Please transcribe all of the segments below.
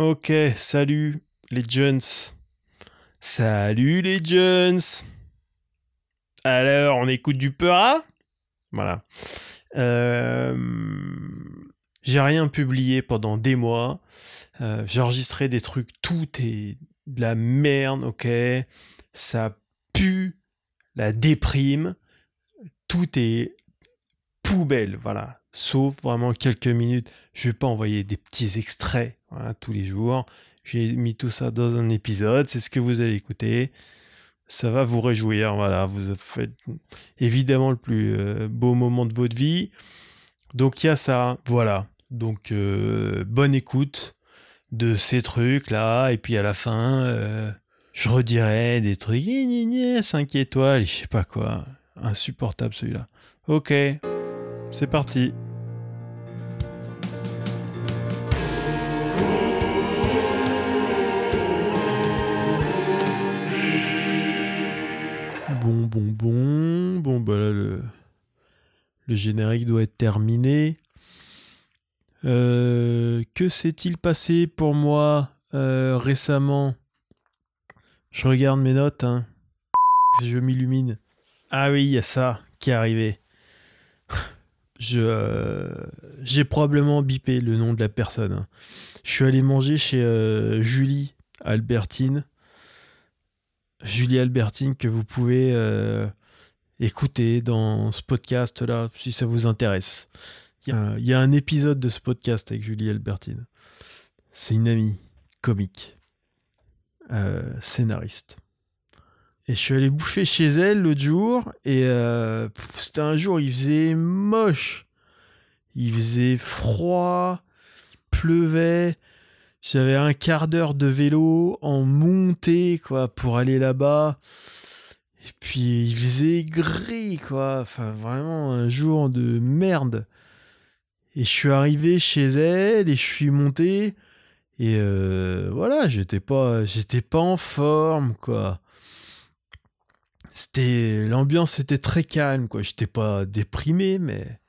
Ok, salut les Jones. Salut les Jones. Alors, on écoute du Peura Voilà. Euh, j'ai rien publié pendant des mois. Euh, j'ai enregistré des trucs, tout est de la merde, ok? Ça pue la déprime. Tout est poubelle, voilà. Sauf vraiment quelques minutes. Je vais pas envoyer des petits extraits tous les jours. J'ai mis tout ça dans un épisode. C'est ce que vous allez écouter. Ça va vous réjouir. Voilà, vous faites évidemment le plus euh, beau moment de votre vie. Donc il y a ça. Voilà. Donc euh, bonne écoute de ces trucs là. Et puis à la fin, euh, je redirai des trucs. 5 étoiles, je sais pas quoi. Insupportable celui-là. Ok. C'est parti. Bon, bon, bon. Bon, bah là, le, générique doit être terminé. Euh, que s'est-il passé pour moi euh, récemment? Je regarde mes notes. Hein. Je m'illumine. Ah oui, il y a ça qui est arrivé euh, j'ai probablement bipé le nom de la personne. Hein. Je suis allé manger chez Julie Albertine. Julie Albertine que vous pouvez euh, écouter dans ce podcast là si ça vous intéresse. Il y, a un épisode de ce podcast avec Julie Albertine. C'est une amie comique, scénariste. Et je suis allé bouffer chez elle l'autre jour, et euh, c'était un jour, il faisait moche. Il faisait froid, pleuvait. J'avais un quart d'heure de vélo en montée, quoi, pour aller là-bas. Et puis, il faisait gris, quoi. Enfin, vraiment, un jour de merde. Et je suis arrivé chez elle, et je suis monté. Et euh, voilà, j'étais pas, j'étais pas en forme, quoi c'était l'ambiance était très calme quoi j'étais pas déprimé mais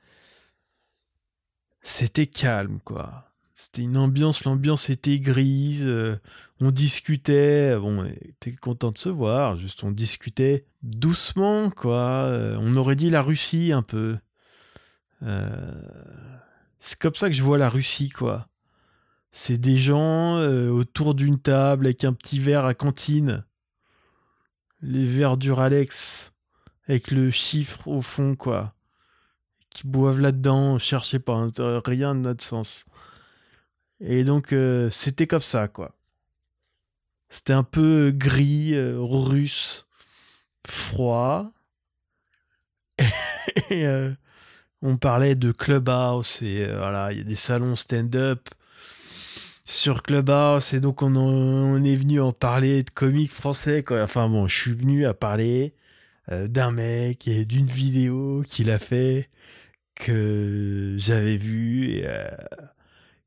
c'était calme quoi c'était une ambiance l'ambiance était grise euh, on discutait bon on était content de se voir juste on discutait doucement quoi euh, on aurait dit la Russie un peu euh, c'est comme ça que je vois la Russie quoi c'est des gens autour d'une table avec un petit verre à cantine les verres Duralex avec le chiffre au fond, quoi. Qui boivent là-dedans, cherchez pas, hein, rien de notre sens. Et donc, euh, c'était comme ça, quoi. C'était un peu gris, euh, russe, froid. et euh, on parlait de clubhouse et voilà, il y a des salons stand-up sur Clubhouse et donc on, est venu en parler de comics français quoi. Enfin bon, je suis venu à parler d'un mec et d'une vidéo qu'il a fait que j'avais vu et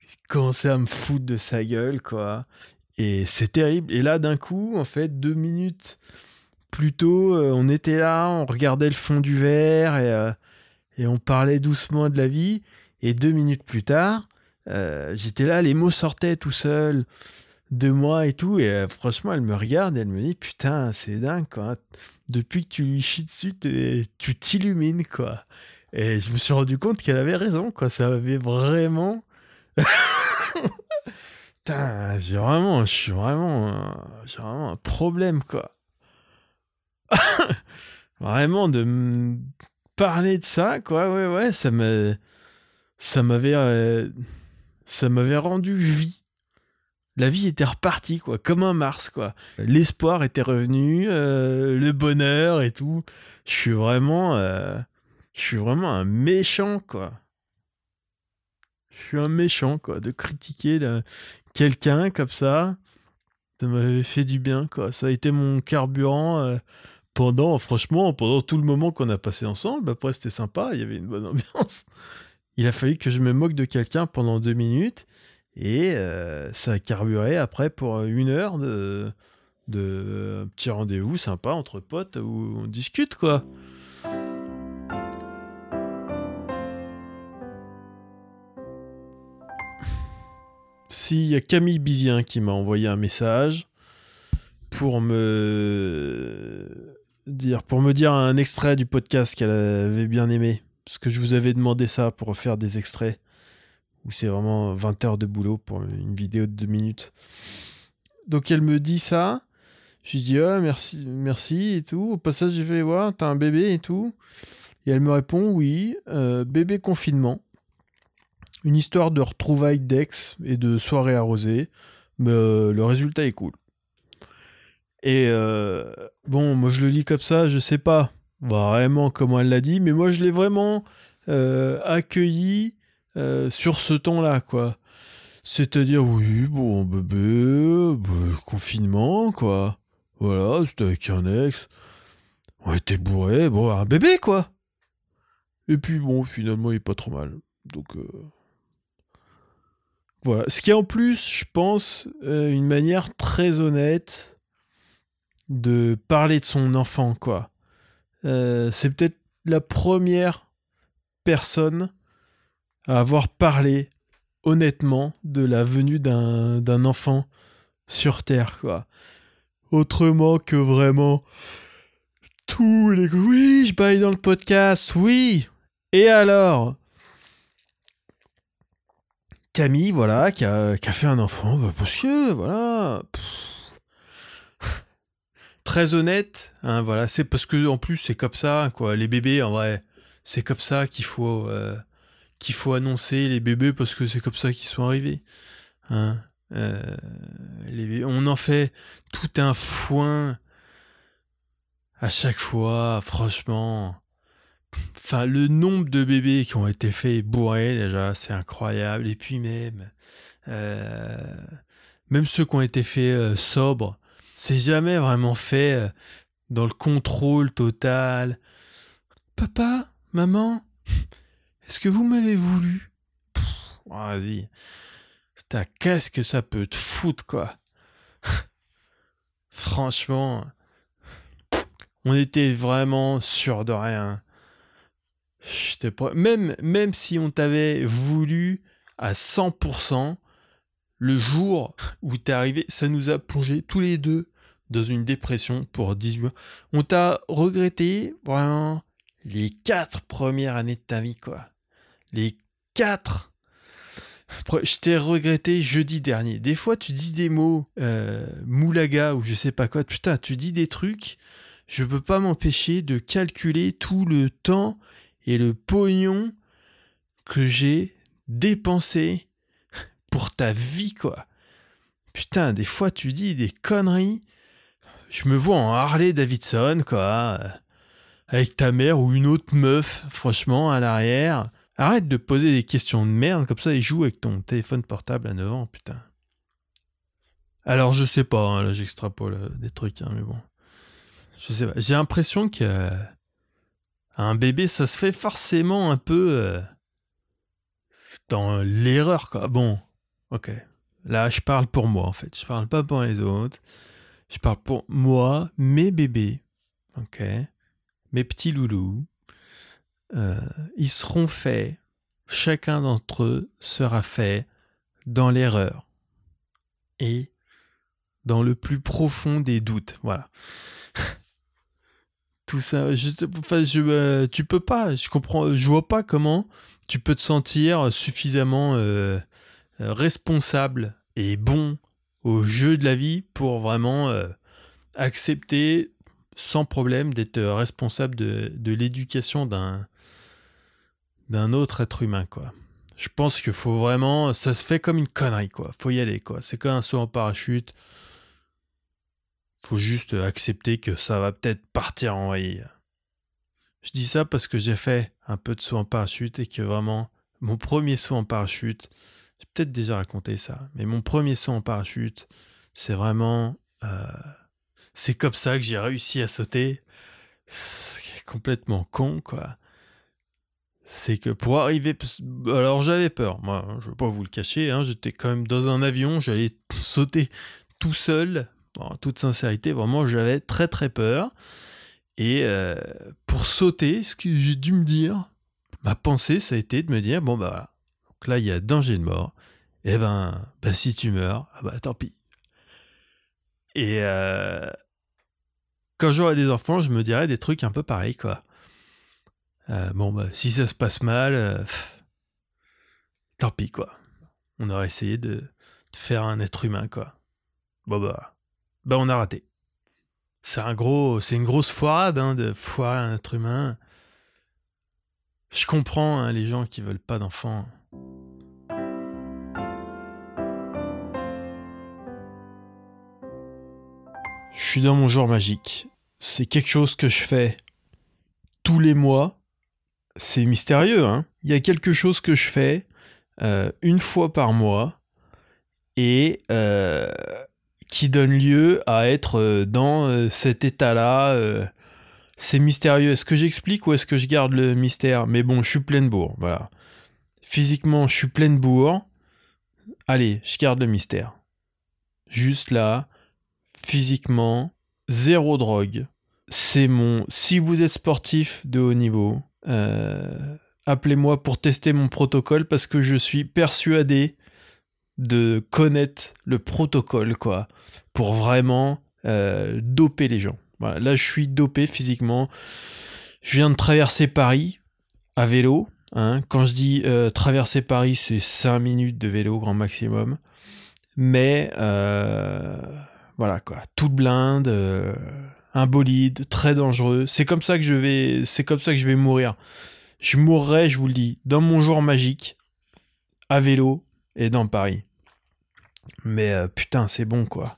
euh, commencé à me foutre de sa gueule quoi. Et c'est terrible. Et là d'un coup, en fait, deux minutes plus tôt, euh, on était là, on regardait le fond du verre et, et on parlait doucement de la vie. Et deux minutes plus tard, euh, j'étais là, les mots sortaient tout seuls de moi et tout. Et euh, franchement, elle me regarde et elle me dit Putain, c'est dingue, quoi. Depuis que tu lui chies dessus, tu t'illumines, quoi. Et je me suis rendu compte qu'elle avait raison, quoi. Ça avait vraiment. Putain, j'ai vraiment, je suis vraiment, j'ai vraiment un problème, quoi. vraiment de me parler de ça, quoi. Ouais, ouais, ça me, ça m'avait. Euh, ça m'avait rendu vie. La vie était repartie, quoi, comme un Mars, quoi. L'espoir était revenu, euh, le bonheur et tout. Je suis vraiment, euh, je suis vraiment un méchant, quoi. Je suis un méchant, quoi, de critiquer quelqu'un comme ça. Ça m'avait fait du bien, quoi. Ça a été mon carburant euh, pendant, franchement, pendant tout le moment qu'on a passé ensemble. Après, c'était sympa, il y avait une bonne ambiance il a fallu que je me moque de quelqu'un pendant deux minutes et euh, ça a carburé après pour une heure de, de petit rendez-vous sympa entre potes où on discute quoi. S'il y a Camille Bizien qui m'a envoyé un message pour me dire pour me dire un extrait du podcast qu'elle avait bien aimé parce que je vous avais demandé ça pour faire des extraits où c'est vraiment 20 heures de boulot pour une vidéo de 2 minutes. Donc elle me dit ça. Je lui dis ah, merci merci et tout. Au passage j'ai fait voir t'as un bébé et tout. Et elle me répond oui euh, bébé confinement. Une histoire de retrouvailles d'ex et de soirée arrosée. Mais euh, le résultat est cool. Et euh, bon, moi je le lis comme ça, je sais pas vraiment comment elle l'a dit, mais moi je l'ai vraiment euh, accueilli sur ce ton-là, quoi. C'est-à-dire, oui, bon, bébé, bah, confinement, quoi. Voilà, c'était avec un ex. On était bourré, bon, un bébé, quoi. Et puis, bon, finalement, il est pas trop mal. Donc, Ce qui est en plus, je pense, une manière très honnête de parler de son enfant, quoi. Euh, c'est peut-être la première personne à avoir parlé honnêtement de la venue d'un enfant sur Terre, quoi. Autrement que vraiment tous les... Oui, je baille dans le podcast, oui Et alors? Camille, voilà, qui a, fait un enfant, bah, parce que, voilà très honnête. Hein, voilà, c'est parce que en plus c'est comme ça, quoi. Les bébés, en vrai, c'est comme ça qu'il faut euh, qu'il faut annoncer les bébés parce que c'est comme ça qu'ils sont arrivés. Hein. Euh, on en fait tout un foin à chaque fois, franchement. Enfin, le nombre de bébés qui ont été faits bourrés, déjà, c'est incroyable. Et puis même, euh, même ceux qui ont été faits sobres, c'est jamais vraiment fait euh, dans le contrôle total. Papa, maman, est-ce que vous m'avez voulu? Vas-y. Qu'est-ce que ça peut te foutre, quoi Franchement, on était vraiment sûr de rien. Même, même si on t'avait voulu à 100%, le jour où t'es arrivé, ça nous a plongé tous les deux dans une dépression pour 18 mois. On t'a regretté vraiment les quatre premières années de ta vie, quoi. Les quatre. Je t'ai regretté jeudi dernier. Des fois, tu dis des mots euh, moulaga ou je sais pas quoi. Putain, tu dis des trucs. Je peux pas m'empêcher de calculer tout le temps et le pognon que j'ai dépensé pour ta vie, quoi. Putain, des fois tu dis des conneries. Je me vois en Harley Davidson, quoi. Avec ta mère ou une autre meuf, franchement, à l'arrière. Arrête de poser des questions de merde comme ça et joue avec ton téléphone portable à 9 ans, putain. Alors je sais pas, hein, là j'extrapole euh, des trucs, hein, mais bon. Je sais pas. J'ai l'impression que euh, un bébé, ça se fait forcément un peu euh, dans l'erreur, quoi. Bon, Ok. Là, je parle pour moi, en fait. Je parle pas pour les autres. Je parle pour moi, mes bébés. Ok. Mes petits loulous. Euh, ils seront faits. Chacun d'entre eux sera fait dans l'erreur. Et dans le plus profond des doutes. Voilà. Tout ça, je, enfin, euh, tu peux pas, je comprends, je vois pas comment tu peux te sentir suffisamment euh, responsable et bon au jeu de la vie pour vraiment euh, accepter sans problème d'être responsable de, de l'éducation d'un d'un autre être humain quoi. Je pense qu'il faut vraiment ça se fait comme une connerie quoi. Faut y aller quoi. C'est comme un saut en parachute. Faut juste accepter que ça va peut-être partir en vrille. Je dis ça parce que j'ai fait un peu de saut en parachute et que vraiment mon premier saut en parachute, j'ai peut-être déjà raconté ça, mais mon premier saut en parachute, c'est vraiment. Euh, c'est comme ça que j'ai réussi à sauter. C'est complètement con, quoi. C'est que pour arriver. Alors j'avais peur, moi, je ne vais pas vous le cacher, hein, j'étais quand même dans un avion, j'allais sauter tout seul. En toute sincérité, vraiment, j'avais très très peur. Et euh, pour sauter, ce que j'ai dû me dire, ma pensée, ça a été de me dire bon, bah voilà là, il y a danger de mort. eh ben, bah, si tu meurs, ah bah tant pis. Et euh, quand j'aurai des enfants, je me dirais des trucs un peu pareils, quoi. Euh, bon, bah, si ça se passe mal, tant pis, quoi. On aurait essayé de, de, faire un être humain, quoi. Bon, bah, bah on a raté. C'est un gros, c'est une grosse foirade, hein, de foirer un être humain. Je comprends hein, les gens qui veulent pas d'enfants. Je suis dans mon jour magique. C'est quelque chose que je fais tous les mois. C'est mystérieux, hein. Il y a quelque chose que je fais euh, une fois par mois et euh, qui donne lieu à être euh, dans cet état-là. c'est mystérieux. Est-ce que j'explique ou est-ce que je garde le mystère? Mais bon, je suis plein de bourre. Voilà. Physiquement, je suis plein de bourre. Allez, je garde le mystère. Juste là, physiquement, zéro drogue. C'est mon. Si vous êtes sportif de haut niveau, euh, appelez-moi pour tester mon protocole parce que je suis persuadé de connaître le protocole, quoi, pour vraiment euh, doper les gens. Là, je suis dopé physiquement. Je viens de traverser Paris à vélo. Hein. Quand je dis euh, traverser Paris, c'est 5 minutes de vélo grand maximum. Mais voilà quoi, toute blinde, euh, un bolide, très dangereux. C'est comme ça que je vais, c'est comme ça que je vais mourir. Je mourrai, je vous le dis, dans mon jour magique, à vélo et dans Paris. Mais euh, putain, c'est bon quoi.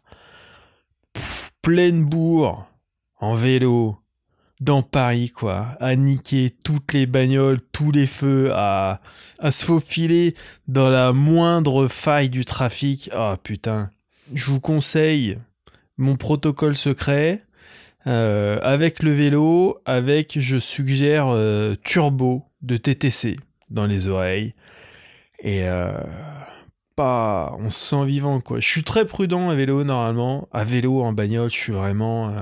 pleine bourre, en vélo, dans Paris, quoi, à niquer toutes les bagnoles, tous les feux, à, à se faufiler dans la moindre faille du trafic. Ah putain, je vous conseille mon protocole secret euh, avec le vélo, avec, je suggère, euh, turbo de TTC dans les oreilles. Et pas, on se sent vivant quoi. Je suis très prudent à vélo normalement. À vélo, en bagnole, je suis vraiment.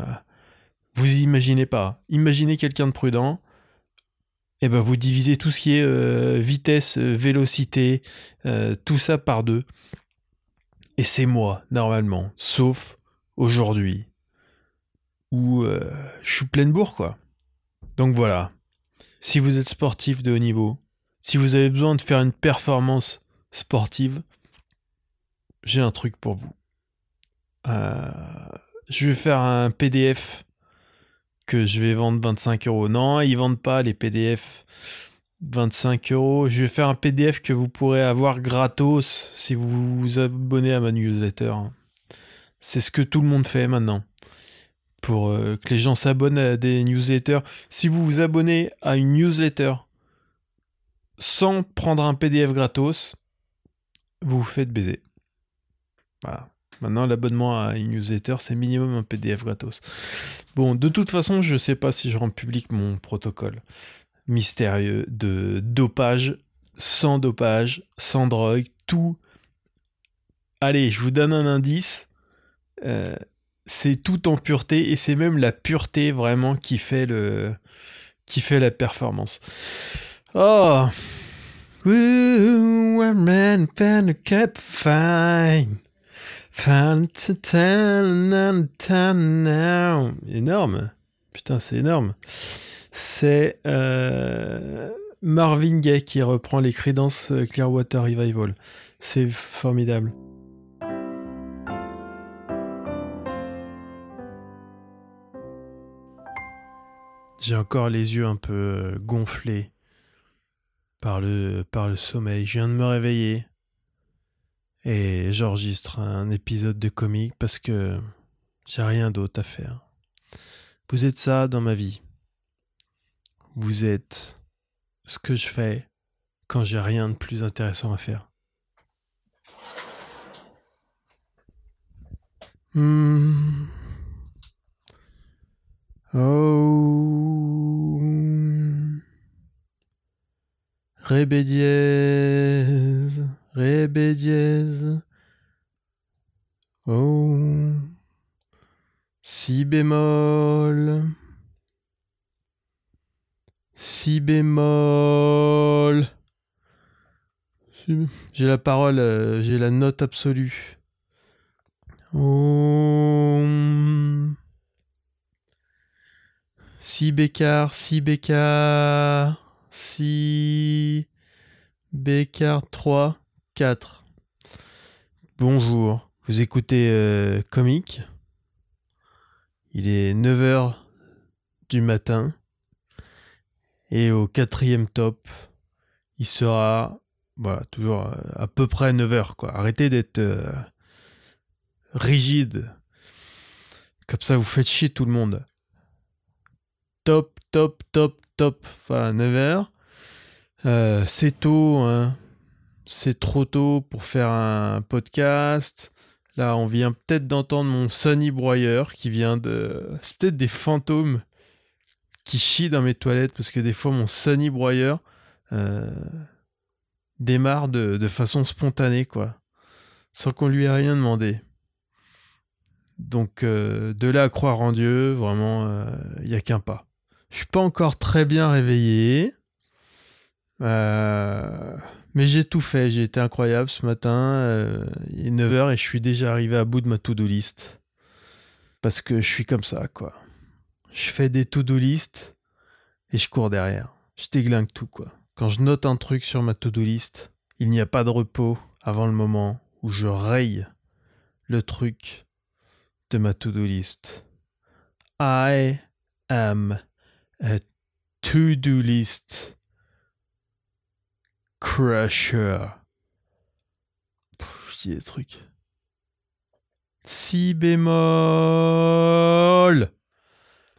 vous imaginez pas. Imaginez quelqu'un de prudent. Et eh ben vous divisez tout ce qui est vitesse, vélocité, tout ça par deux. Et c'est moi, normalement. Sauf aujourd'hui où euh, je suis pleine bourre, quoi. Donc voilà. Si vous êtes sportif de haut niveau, si vous avez besoin de faire une performance sportive, j'ai un truc pour vous. Euh, je vais faire un PDF que je vais vendre 25 euros. Non, ils vendent pas les PDF 25 euros. Je vais faire un PDF que vous pourrez avoir gratos si vous vous abonnez à ma newsletter. C'est ce que tout le monde fait maintenant. Pour euh, que les gens s'abonnent à des newsletters. Si vous vous abonnez à une newsletter sans prendre un PDF gratos, vous vous faites baiser. Voilà. Maintenant, l'abonnement à une newsletter, c'est minimum un PDF gratos. Bon, de toute façon, je ne sais pas si je rends public mon protocole mystérieux de dopage, sans dopage, sans drogue, tout. Allez, je vous donne un indice. Euh, c'est tout en pureté et c'est même la pureté vraiment qui fait le qui fait la performance. Oh, cap fine. Énorme. Putain, c'est énorme. C'est euh, Marvin Gaye qui reprend les crédences Clearwater Revival. C'est formidable. J'ai encore les yeux un peu euh, gonflés par le, par le sommeil. Je viens de me réveiller et j'enregistre un épisode de comique parce que j'ai rien d'autre à faire. Vous êtes ça dans ma vie. Vous êtes ce que je fais quand j'ai rien de plus intéressant à faire. Hmm. Oh. Ré dièse. Oh. Si bémol. Si bémol. J'ai la parole, euh, j'ai la note absolue. Om. Si bécard, si bécard, si bécard 3, 4. Bonjour, vous écoutez euh, Comique. Il est 9h du matin. Et au quatrième top, il sera voilà, toujours euh, à peu près 9 heures, quoi. Arrêtez d'être euh, rigide. Comme ça, vous faites chier tout le monde. Top, top, top, top. Enfin, 9 heures. Euh, c'est tôt, hein. C'est trop tôt pour faire un podcast. Là, on vient peut-être d'entendre mon Sunny broyeur qui vient de. C'est peut-être des fantômes qui chient dans mes toilettes parce que des fois, mon Sunny broyeur démarre de, façon spontanée, quoi, sans qu'on lui ait rien demandé. Donc euh, de là à croire en Dieu, vraiment, il euh, n'y a qu'un pas. Je suis pas encore très bien réveillé, euh, mais j'ai tout fait. J'ai été incroyable ce matin. il est 9h et je suis déjà arrivé à bout de ma to-do list. Parce que je suis comme ça, quoi. Je fais des to-do list et je cours derrière. Je déglingue tout, quoi. Quand je note un truc sur ma to-do list, il n'y a pas de repos avant le moment où je raye le truc de ma to-do list. I am a to-do list crusher. je dis des trucs. Si bémol.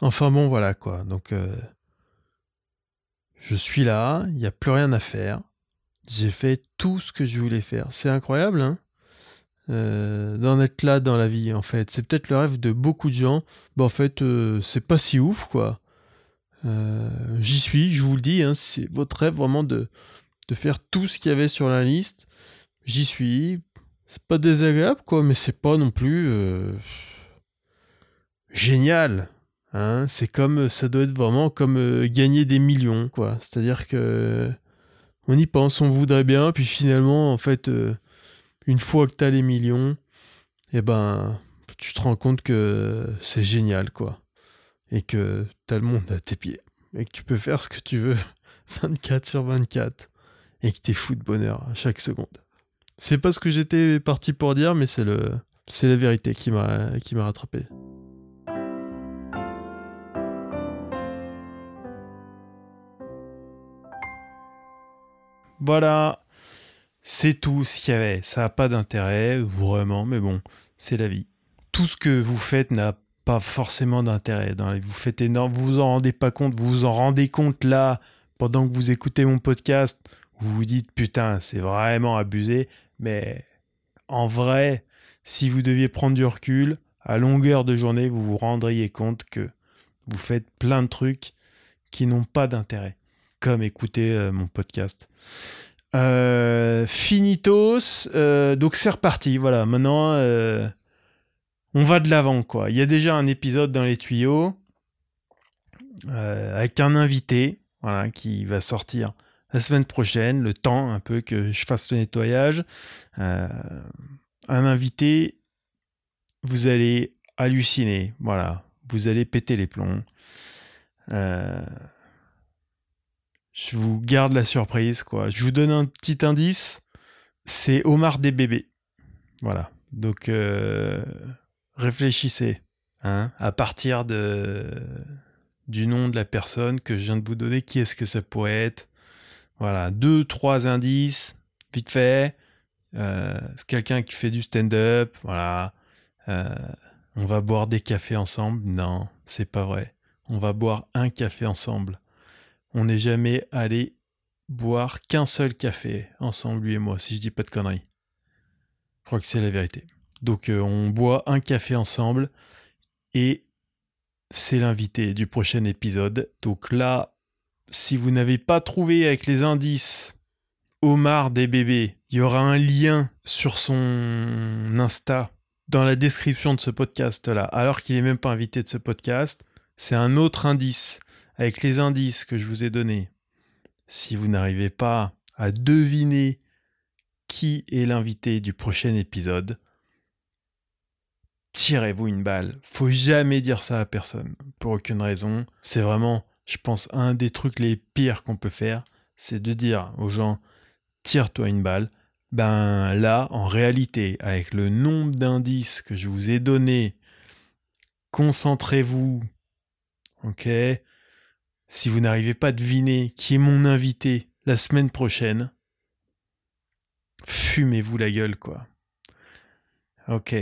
Enfin bon, voilà quoi. Donc, euh, je suis là, il n'y a plus rien à faire. J'ai fait tout ce que je voulais faire. C'est incroyable, hein euh, d'en être là dans la vie, en fait. C'est peut-être le rêve de beaucoup de gens. Bon, en fait, euh, c'est pas si ouf, quoi. J'y suis, je vous le dis, hein, c'est votre rêve vraiment de, de faire tout ce qu'il y avait sur la liste. J'y suis. C'est pas désagréable, quoi, mais c'est pas non plus génial. Hein, c'est comme, ça doit être vraiment comme euh, gagner des millions, quoi. C'est-à-dire que on y pense, on voudrait bien, puis finalement, en fait, euh, une fois que t'as les millions, eh ben, tu te rends compte que c'est génial, quoi. Et que t'as le monde à tes pieds. Et que tu peux faire ce que tu veux 24 sur 24. Et que t'es fou de bonheur à chaque seconde. C'est pas ce que j'étais parti pour dire, mais c'est le, c'est la vérité qui m'a, qui m'a rattrapé. Voilà, c'est tout ce qu'il y avait. Ça n'a pas d'intérêt, vraiment, mais bon, c'est la vie. Tout ce que vous faites n'a pas forcément d'intérêt. Vous faites énorme, vous vous en rendez pas compte, vous vous en rendez compte là, pendant que vous écoutez mon podcast, vous vous dites putain, c'est vraiment abusé, mais en vrai, si vous deviez prendre du recul, à longueur de journée, vous vous rendriez compte que vous faites plein de trucs qui n'ont pas d'intérêt comme écouter euh, mon podcast. Euh, finitos, euh, donc c'est reparti. Voilà, maintenant on va de l'avant quoi. Il y a déjà un épisode dans les tuyaux avec un invité, qui va sortir la semaine prochaine, le temps un peu que je fasse le nettoyage. un invité, vous allez halluciner, voilà, vous allez péter les plombs. Euh, je vous garde la surprise, quoi. Je vous donne un petit indice. C'est Omar des bébés. Voilà. Donc, euh, réfléchissez. Hein, à partir du nom de la personne que je viens de vous donner, qui est-ce que ça pourrait être Voilà. Deux, trois indices, vite fait. Euh, c'est quelqu'un qui fait du stand-up. Voilà. Euh, on va boire des cafés ensemble. Non, c'est pas vrai. On va boire un café ensemble on n'est jamais allé boire qu'un seul café ensemble, lui et moi, si je dis pas de conneries. Je crois que c'est la vérité. Donc euh, on boit un café ensemble et c'est l'invité du prochain épisode. Donc là, si vous n'avez pas trouvé avec les indices Omar des bébés, il y aura un lien sur son Insta dans la description de ce podcast là, alors qu'il n'est même pas invité de ce podcast. C'est un autre indice avec les indices que je vous ai donnés, si vous n'arrivez pas à deviner qui est l'invité du prochain épisode, tirez-vous une balle. Faut jamais dire ça à personne, pour aucune raison. C'est vraiment, je pense, un des trucs les pires qu'on peut faire, c'est de dire aux gens, tire-toi une balle. Ben là, en réalité, avec le nombre d'indices que je vous ai donné, concentrez-vous. Ok? Si vous n'arrivez pas à deviner qui est mon invité la semaine prochaine, fumez-vous la gueule, quoi. Ok.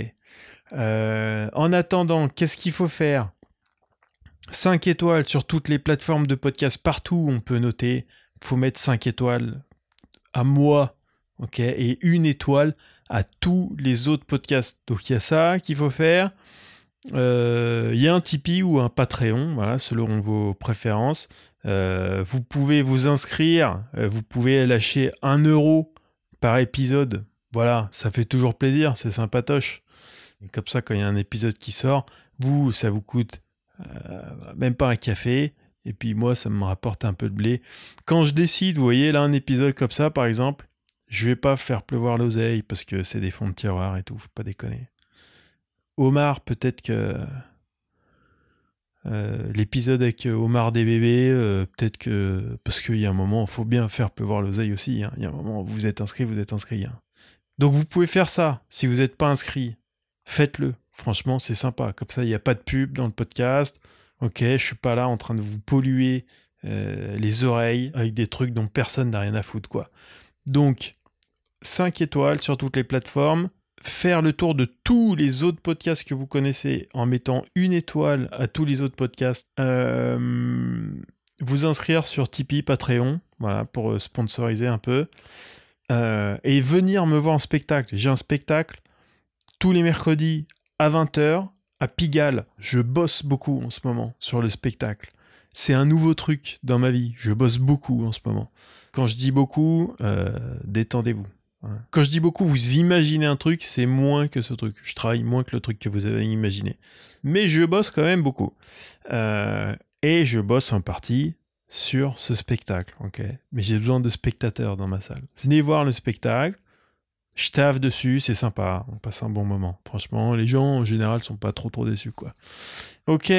Euh, en attendant, qu'est-ce qu'il faut faire? 5 étoiles sur toutes les plateformes de podcast partout on peut noter. Faut mettre 5 étoiles à moi, ok, et une étoile à tous les autres podcasts. Donc il y a ça qu'il faut faire. Euh, il y a un Tipeee ou un Patreon, voilà, selon vos préférences. Euh, vous pouvez vous inscrire, vous pouvez lâcher 1 euro par épisode. Voilà, ça fait toujours plaisir, c'est sympatoche. Comme ça, quand il y a un épisode qui sort, vous, ça vous coûte euh, même pas un café. Et puis moi, ça me rapporte un peu de blé. Quand je décide, vous voyez, là, un épisode comme ça, par exemple, je vais pas faire pleuvoir l'oseille parce que c'est des fonds de tiroir et tout, faut pas déconner. Omar, peut-être que euh, l'épisode avec Omar des bébés, euh, peut-être que parce qu'il y a un moment, faut bien faire pleuvoir l'oseille aussi. Hein. Il y a un moment, vous êtes inscrit, vous êtes inscrit. Hein. Donc vous pouvez faire ça si vous n'êtes pas inscrit faites-le. Franchement, c'est sympa. Comme ça, il n'y a pas de pub dans le podcast. Ok, je suis pas là en train de vous polluer euh, les oreilles avec des trucs dont personne n'a rien à foutre, quoi. Donc, 5 étoiles sur toutes les plateformes. Faire le tour de tous les autres podcasts que vous connaissez en mettant une étoile à tous les autres podcasts. Euh, vous inscrire sur Tipeee, Patreon, voilà, pour euh, sponsoriser un peu. et venir me voir en spectacle. J'ai un spectacle tous les mercredis à 20h à Pigalle. Je bosse beaucoup en ce moment sur le spectacle. C'est un nouveau truc dans ma vie. Je bosse beaucoup en ce moment. Quand je dis beaucoup, euh, détendez-vous. Quand je dis beaucoup, vous imaginez un truc, c'est moins que ce truc. Je travaille moins que le truc que vous avez imaginé. Mais je bosse quand même beaucoup. Euh, et je bosse en partie sur ce spectacle. ok? Mais j'ai besoin de spectateurs dans ma salle. Venez voir le spectacle je taffe dessus, c'est sympa, on passe un bon moment. Franchement, les gens en général sont pas trop trop déçus quoi. Ok,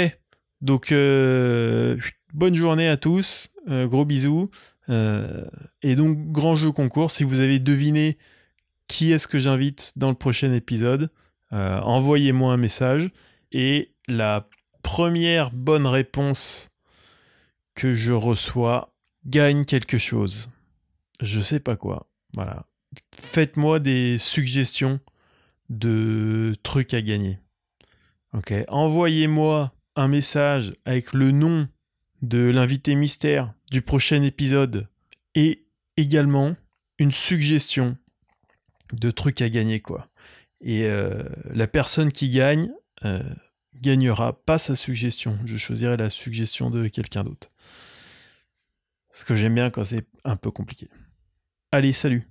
donc euh, bonne journée à tous, euh, gros bisous. Euh, et donc grand jeu concours, si vous avez deviné qui est-ce que j'invite dans le prochain épisode, envoyez-moi un message et la première bonne réponse que je reçois gagne quelque chose. Je sais pas quoi. Voilà faites-moi des suggestions de trucs à gagner. Ok, envoyez-moi un message avec le nom de l'invité mystère du prochain épisode et également une suggestion de trucs à gagner quoi. Et euh, la personne qui gagne euh, gagnera pas sa suggestion. Je choisirai la suggestion de quelqu'un d'autre. Ce que j'aime bien quand c'est un peu compliqué. Allez, salut